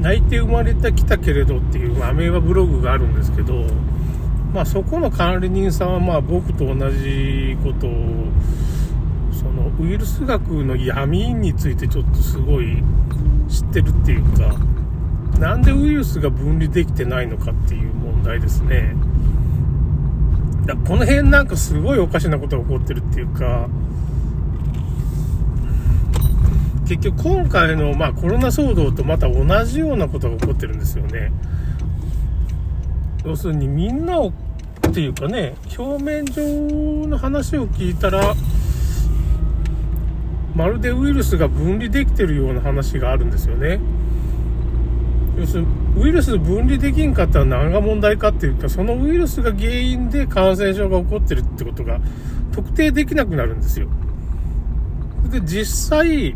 泣いて生まれてきたけれどっていうアメーバブログがあるんですけど、まあ、そこの管理人さんはまあ僕と同じことをそのウイルス学の闇についてちょっとすごい知ってるっていうかなんでウイルスが分離できてないのかっていう問題ですね。だこの辺なんかすごいおかしなことが起こってるっていうか結局今回の、まあ、コロナ騒動とまた同じようなことが起こってるんですよね。要するにみんなをっていうかね表面上の話を聞いたらまるでウイルスが分離できてるような話があるんですよね。要するにウイルス分離できんかったら何が問題かっていうかそのウイルスが原因で感染症が起こってるってことが特定できなくなるんですよ。で実際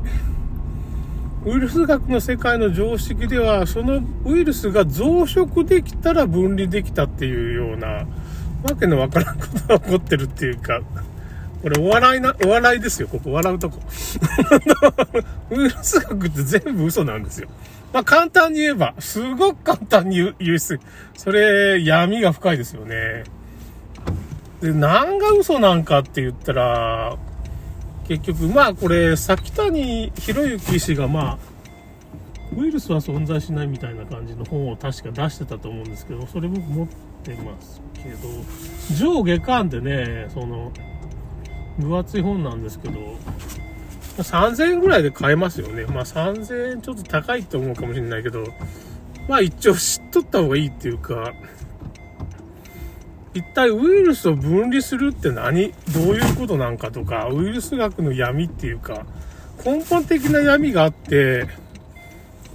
ウイルス学の世界の常識では、そのウイルスが増殖できたら分離できたっていうような、わけのわからんことが起こってるっていうか、これお笑いな、お笑いですよ、ここ笑うとこ。ウイルス学って全部嘘なんですよ。まあ簡単に言えば、すごく簡単に言う、言うそれ闇が深いですよね。で、何が嘘なんかって言ったら、結局、まあこれ、崎谷博之氏がまあ、ウイルスは存在しないみたいな感じの本を確か出してたと思うんですけど、それ僕持ってますけど、上下巻でね、その、分厚い本なんですけど、3000円ぐらいで買えますよね。まあ3000円ちょっと高いと思うかもしれないけど、まあ一応知っとった方がいいっていうか、一体ウイルスを分離するって何？どういうことなんかとか、ウイルス学の闇っていうか、根本的な闇があって、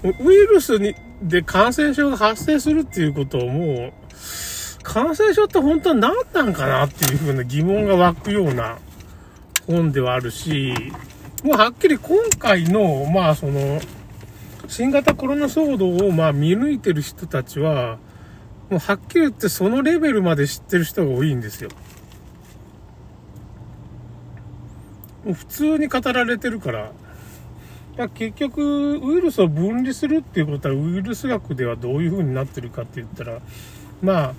ウイルスにで感染症が発生するっていうことをもう、感染症って本当は何なんかなっていうふうな疑問が湧くような本ではあるし、もうはっきり今回の、まあその、新型コロナ騒動をまあ見抜いてる人たちは、もうはっきり言ってそのレベルまで知ってる人が多いんですよ。もう普通に語られてるから。だ結局、ウイルスを分離するっていうことは、ウイルス学ではどういう風になってるかって言ったら、ま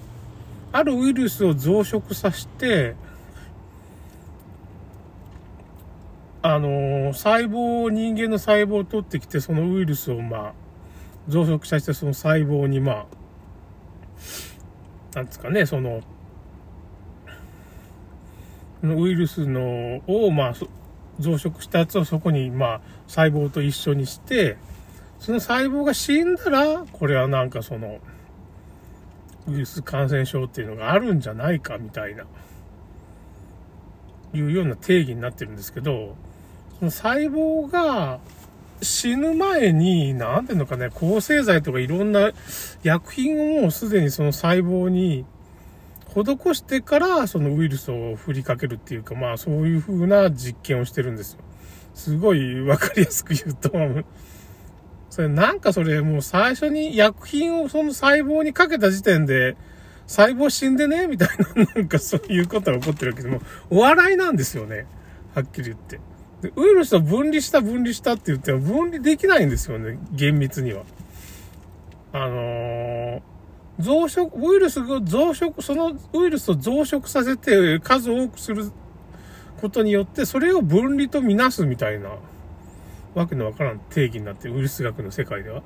あ、あるウイルスを増殖させて、あの細胞を、人間の細胞を取ってきて、そのウイルスをまあ、増殖させて、その細胞にまあ、なんですかね、その、ウイルスの、を、まあ、増殖したやつをそこに、まあ、細胞と一緒にして、その細胞が死んだら、これはなんかその、ウイルス感染症っていうのがあるんじゃないか、みたいな、いうような定義になってるんですけど、その細胞が死ぬ前に、なんていうのかね、抗生剤とかいろんな薬品をもうすでにその細胞に施してからそのウイルスを振りかけるっていうか、まあそういう風な実験をしてるんですよ。すごいわかりやすく言うと、それなんかそれもう最初に薬品をその細胞にかけた時点で、細胞死んでねみたいな、なんかそういうことが起こってるわけども、お笑いなんですよね。はっきり言って。でウイルスを分離した分離したって言っても分離できないんですよね、厳密には。あのー、増殖、ウイルスが増殖、そのウイルスを増殖させて数多くすることによって、それを分離とみなすみたいな、わけのわからん定義になってウイルス学の世界では。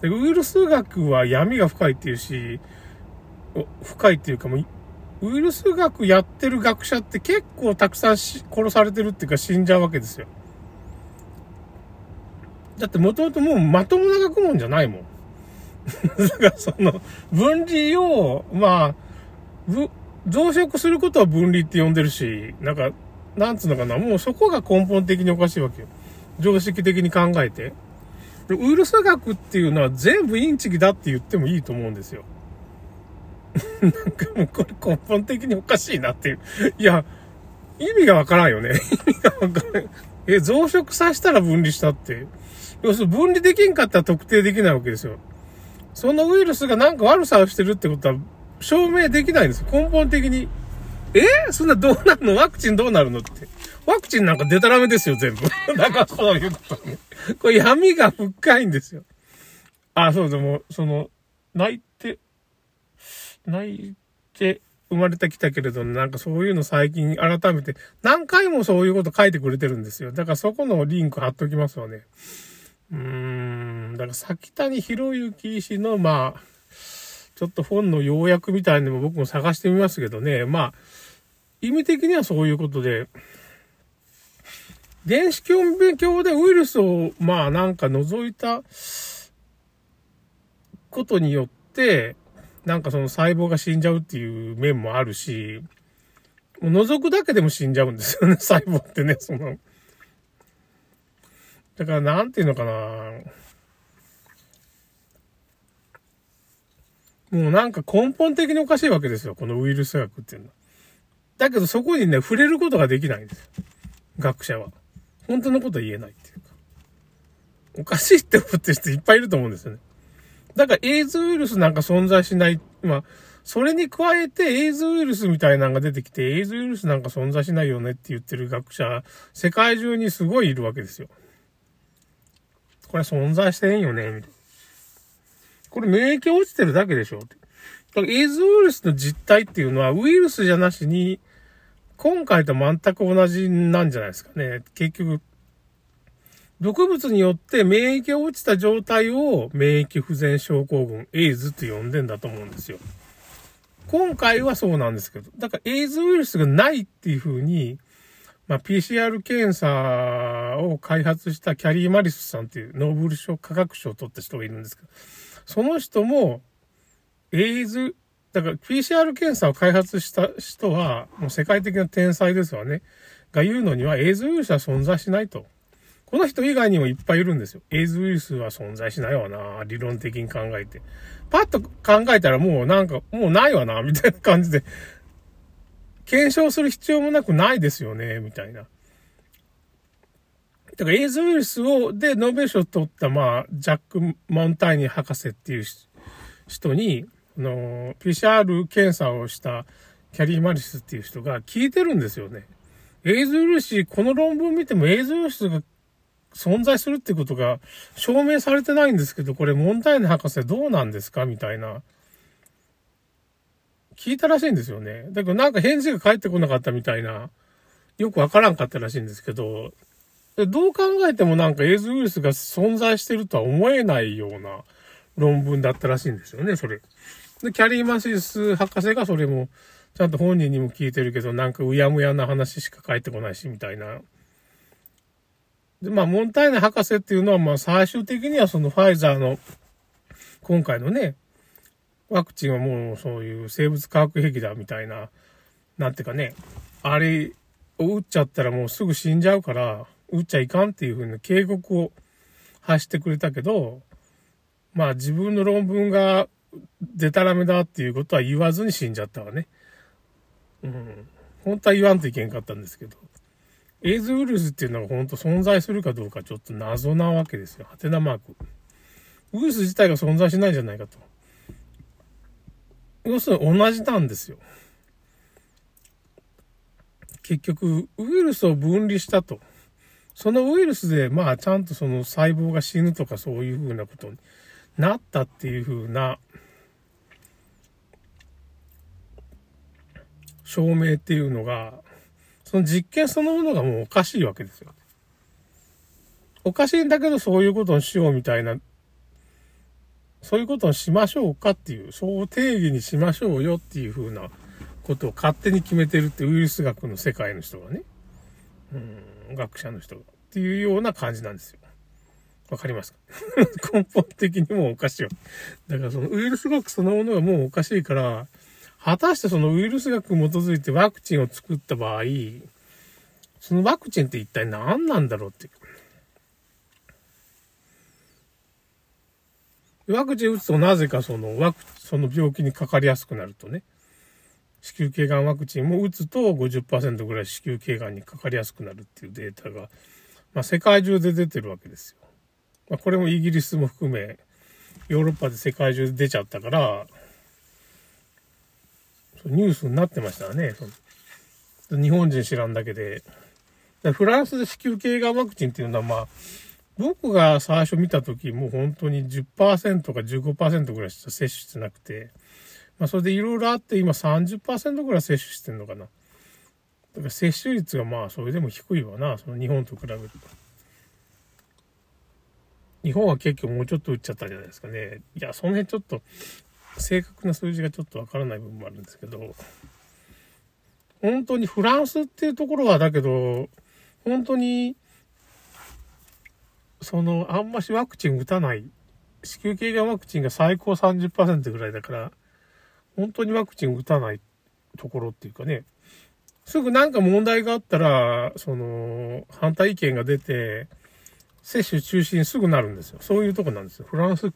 でウイルス学は闇が深いっていうし、深いっていうかもうウイルス学やってる学者って結構たくさん殺されてるっていうか死んじゃうわけですよ。だってもともともうまともな学問じゃないもん。だからその分離を、まあ、増殖することは分離って呼んでるし、なんかなんつうのかな、もうそこが根本的におかしいわけよ。常識的に考えて。ウイルス学っていうのは全部インチキだって言ってもいいと思うんですよ。なんかもうこれ根本的におかしいなっていう。いや、意味がわからんよね。意味がわからん。え、増殖させたら分離したって。要するに分離できんかったら特定できないわけですよ。そのウイルスがなんか悪さをしてるってことは証明できないんです。根本的に。え？そんなどうなるの？ワクチンどうなるのって。ワクチンなんかデタラメですよ、全部。だからそういうことね。これ闇が深いんですよ。あ、そうでも、その、泣い、泣いて生まれてきたけれど、なんかそういうの最近改めて、何回もそういうこと書いてくれてるんですよ。だからそこのリンク貼っときますわね。うーん、だから先谷博之氏の、まあ、ちょっと本の要約みたいにも僕も探してみますけどね。まあ、意味的にはそういうことで、電子顕微鏡でウイルスを、まあなんか覗いたことによって、なんかその細胞が死んじゃうっていう面もあるし、もう覗くだけでも死んじゃうんですよね、細胞ってね、その。だからなんていうのかなもうなんか根本的におかしいわけですよ、このウイルス学っていうのは。だけどそこにね、触れることができないんですよ。学者は。本当のこと言えないっていうか。おかしいって思ってる人いっぱいいると思うんですよね。だからエイズウイルスなんか存在しない。まあ、それに加えてエイズウイルスみたいなのが出てきて、エイズウイルスなんか存在しないよねって言ってる学者、世界中にすごいいるわけですよ。これ存在してんよね、みたいな。これ免疫落ちてるだけでしょ。だからエイズウイルスの実態っていうのはウイルスじゃなしに、今回と全く同じなんじゃないですかね。結局、毒物によって免疫が落ちた状態を免疫不全症候群、エイズって呼んでんだと思うんですよ。今回はそうなんですけど、だからエイズウイルスがないっていう風に、まあ、PCR 検査を開発したキャリー・マリスさんっていうノーベル賞、科学賞を取った人がいるんですけど、その人も、エイズ、だから PCR 検査を開発した人は、もう世界的な天才ですわね。が言うのには、エイズウイルスは存在しないと。この人以外にもいっぱいいるんですよ。エイズウイルスは存在しないわな。理論的に考えて。パッと考えたらもうなんか、もうないわな。みたいな感じで。検証する必要もなくないですよね。みたいな。だからエイズウイルスを、で、ノーベル賞を取った、まあ、ジャック・マンタイニ博士っていう人に、あの、PCR 検査をしたキャリー・マリスっていう人が聞いてるんですよね。エイズウイルス、この論文見てもエイズウイルスが存在するってことが証明されてないんですけど、これ問題の博士どうなんですか？みたいな。聞いたらしいんですよね。だけどなんか返事が返ってこなかったみたいな、よくわからんかったらしいんですけど、どう考えてもなんかエイズウイルスが存在してるとは思えないような論文だったらしいんですよね、それ。で、キャリー・マシス博士がそれも、ちゃんと本人にも聞いてるけど、なんかうやむやな話しか返ってこないし、みたいな。で、まあ、モンタイネ博士っていうのは、まあ、最終的にはそのファイザーの、今回のね、ワクチンはもうそういう生物化学兵器だみたいな、なんていうかね、あれを打っちゃったらもうすぐ死んじゃうから、打っちゃいかんっていうふうに警告を発してくれたけど、まあ自分の論文がデタラメだっていうことは言わずに死んじゃったわね。うん。本当は言わんといけんかったんですけど。エイズウイルスっていうのが本当存在するかどうかちょっと謎なわけですよ。ハテナマーク。ウイルス自体が存在しないんじゃないかと。要するに同じなんですよ。結局、ウイルスを分離したと。そのウイルスで、まあ、ちゃんとその細胞が死ぬとかそういうふうなことになったっていうふうな、証明っていうのが、その実験そのものがもうおかしいわけですよ。おかしいんだけどそういうことをしようみたいな、そういうことをしましょうかっていう、そう定義にしましょうよっていうふうなことを勝手に決めてるってウイルス学の世界の人がね、うん、学者の人がっていうような感じなんですよ。わかりますか？根本的にもうおかしいわ。だからそのウイルス学そのものがもうおかしいから、果たしてそのウイルス学に基づいてワクチンを作った場合、そのワクチンって一体何なんだろうっていう。ワクチン打つとなぜかそのワク、その病気にかかりやすくなるとね。子宮頸がんワクチンも打つと50%ぐらい子宮頸がんにかかりやすくなるっていうデータが、まあ、世界中で出てるわけですよ。まあ、これもイギリスも含め、ヨーロッパで世界中で出ちゃったから、ニュースになってましたね。日本人知らんだけで。フランスで子宮頸がんワクチンっていうのはまあ、僕が最初見た時もう本当に10%か15%ぐらいしか接種してなくて、まあそれでいろいろあって今30%ぐらい接種してんのかな。だから接種率がまあそれでも低いわな、その日本と比べると。日本は結局もうちょっと打っちゃったじゃないですかね。いや、その辺ちょっと正確な数字がちょっとわからない部分もあるんですけど、本当にフランスっていうところはだけど、本当にその、あんましワクチン打たない、子宮頸がんワクチンが最高30%ぐらいだから、本当にワクチン打たないところっていうかね、すぐなんか問題があったら、その、反対意見が出て、接種中止にすぐなるんですよ。そういうとこなんですよ。フランス、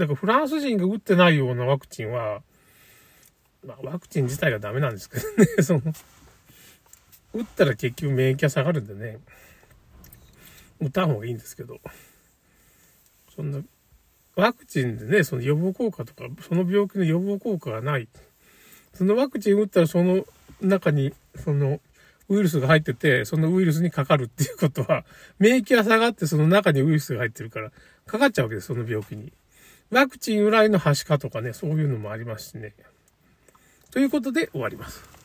だかフランス人が打ってないようなワクチンは、まあワクチン自体がダメなんですけどね、その、打ったら結局免疫が下がるんでね。打たん方がいいんですけど、そんな、ワクチンでね、その予防効果とか、その病気の予防効果がない。そのワクチン打ったらその中に、その、ウイルスが入ってて、そのウイルスにかかるっていうことは、免疫が下がってその中にウイルスが入ってるから、かかっちゃうわけです、その病気に。ワクチン由来のはしかとかね、そういうのもありますしね。ということで終わります。